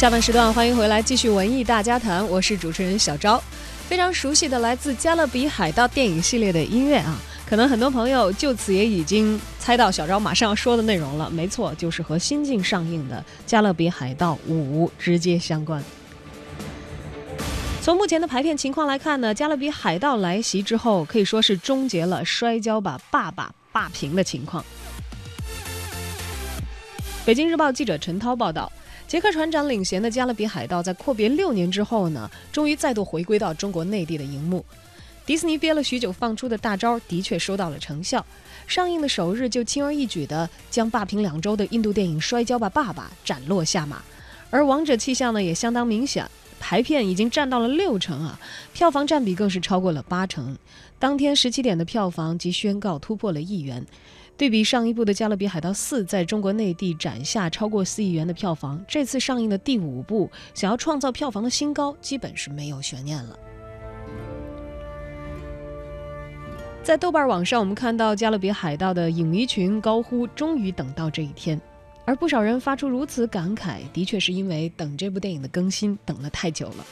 下半时段，欢迎回来，继续文艺大家谈。我是主持人小昭。非常熟悉的来自《加勒比海盗》电影系列的音乐啊，可能很多朋友就此也已经猜到小昭马上要说的内容了。没错，就是和新近上映的《加勒比海盗五》直接相关。从目前的排片情况来看呢，《加勒比海盗》来袭之后，可以说是终结了摔跤吧爸爸霸屏的情况。北京日报记者陈涛报道。杰克船长领衔的《加勒比海盗》在阔别六年之后呢，终于再度回归到中国内地的荧幕。迪士尼憋了许久放出的大招，的确收到了成效。上映的首日就轻而易举地将霸屏两周的印度电影《摔跤吧，爸爸》斩落下马，而王者气象呢也相当明显，排片已经占到了六成啊，票房占比更是超过了八成。当天十七点的票房即宣告突破了亿元。对比上一部的《加勒比海盗四》在中国内地斩下超过四亿元的票房，这次上映的第五部想要创造票房的新高，基本是没有悬念了。在豆瓣网上，我们看到《加勒比海盗》的影迷群高呼“终于等到这一天”，而不少人发出如此感慨，的确是因为等这部电影的更新等了太久了。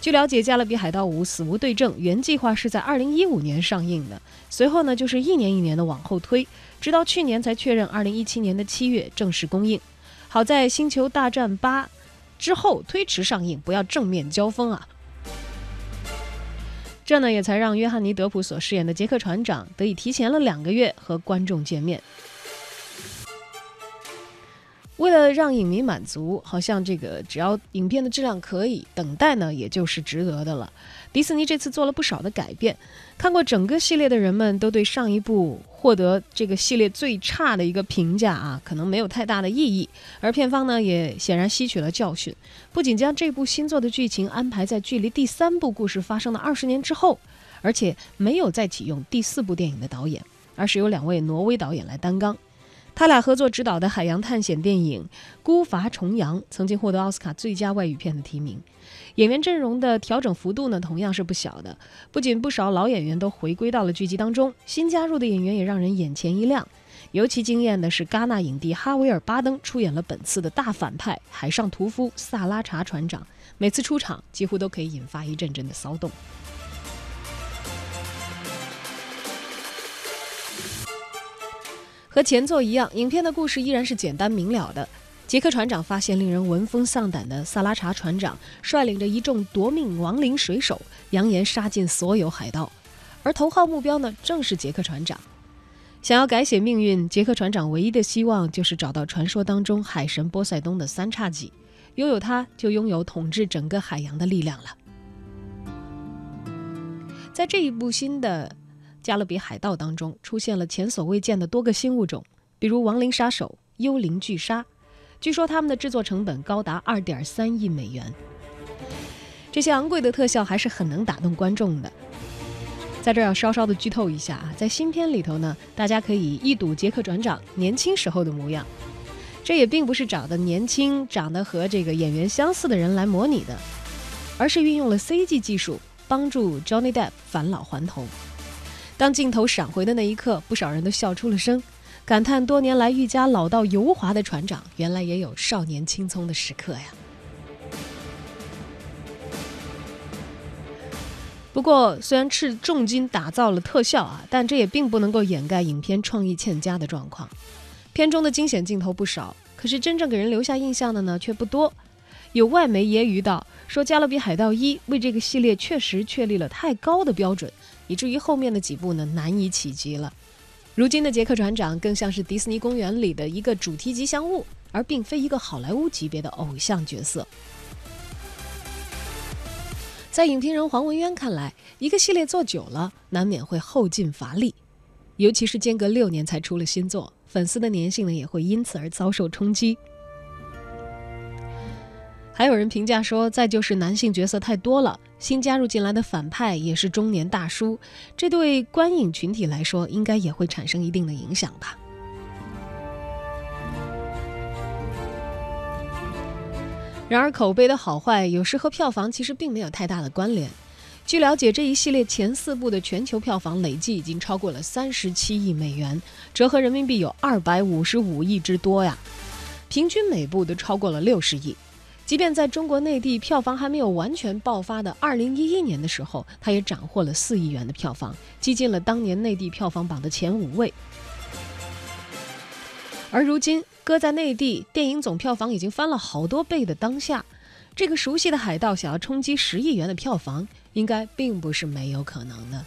据了解，《加勒比海盗五：死无对证》原计划是在二零一五年上映的，随后呢就是一年一年的往后推，直到去年才确认二零一七年的七月正式公映。好在《星球大战八》之后推迟上映，不要正面交锋啊！这呢也才让约翰尼·德普所饰演的杰克船长得以提前了两个月和观众见面。为了让影迷满足，好像这个只要影片的质量可以，等待呢也就是值得的了。迪士尼这次做了不少的改变，看过整个系列的人们都对上一部获得这个系列最差的一个评价啊，可能没有太大的意义。而片方呢也显然吸取了教训，不仅将这部新作的剧情安排在距离第三部故事发生的二十年之后，而且没有再启用第四部电影的导演，而是由两位挪威导演来担纲。他俩合作执导的海洋探险电影《孤筏重洋》曾经获得奥斯卡最佳外语片的提名。演员阵容的调整幅度呢，同样是不小的。不仅不少老演员都回归到了剧集当中，新加入的演员也让人眼前一亮。尤其惊艳的是，戛纳影帝哈维尔·巴登出演了本次的大反派——海上屠夫萨拉查船长。每次出场，几乎都可以引发一阵阵的骚动。和前作一样，影片的故事依然是简单明了的。杰克船长发现令人闻风丧胆的萨拉查船长，率领着一众夺命亡灵水手，扬言杀尽所有海盗，而头号目标呢，正是杰克船长。想要改写命运，杰克船长唯一的希望就是找到传说当中海神波塞冬的三叉戟，拥有它，就拥有统治整个海洋的力量了。在这一部新的。加勒比海盗当中出现了前所未见的多个新物种，比如亡灵杀手、幽灵巨鲨。据说他们的制作成本高达二点三亿美元。这些昂贵的特效还是很能打动观众的。在这儿要稍稍的剧透一下啊，在新片里头呢，大家可以一睹杰克船长年轻时候的模样。这也并不是找的年轻、长得和这个演员相似的人来模拟的，而是运用了 CG 技术帮助 Johnny Depp 返老还童。当镜头闪回的那一刻，不少人都笑出了声，感叹多年来愈加老道油滑的船长，原来也有少年青葱的时刻呀。不过，虽然斥重金打造了特效啊，但这也并不能够掩盖影片创意欠佳的状况。片中的惊险镜头不少，可是真正给人留下印象的呢却不多。有外媒揶揄道：“说《加勒比海盗一》为这个系列确实确立了太高的标准。”以至于后面的几部呢难以企及了。如今的杰克船长更像是迪士尼公园里的一个主题吉祥物，而并非一个好莱坞级别的偶像角色。在影评人黄文渊看来，一个系列做久了，难免会后劲乏力。尤其是间隔六年才出了新作，粉丝的粘性呢也会因此而遭受冲击。还有人评价说，再就是男性角色太多了，新加入进来的反派也是中年大叔，这对观影群体来说应该也会产生一定的影响吧。然而，口碑的好坏有时和票房其实并没有太大的关联。据了解，这一系列前四部的全球票房累计已经超过了三十七亿美元，折合人民币有二百五十五亿之多呀，平均每部都超过了六十亿。即便在中国内地票房还没有完全爆发的二零一一年的时候，它也斩获了四亿元的票房，挤进了当年内地票房榜的前五位。而如今，搁在内地电影总票房已经翻了好多倍的当下，这个熟悉的海盗想要冲击十亿元的票房，应该并不是没有可能的。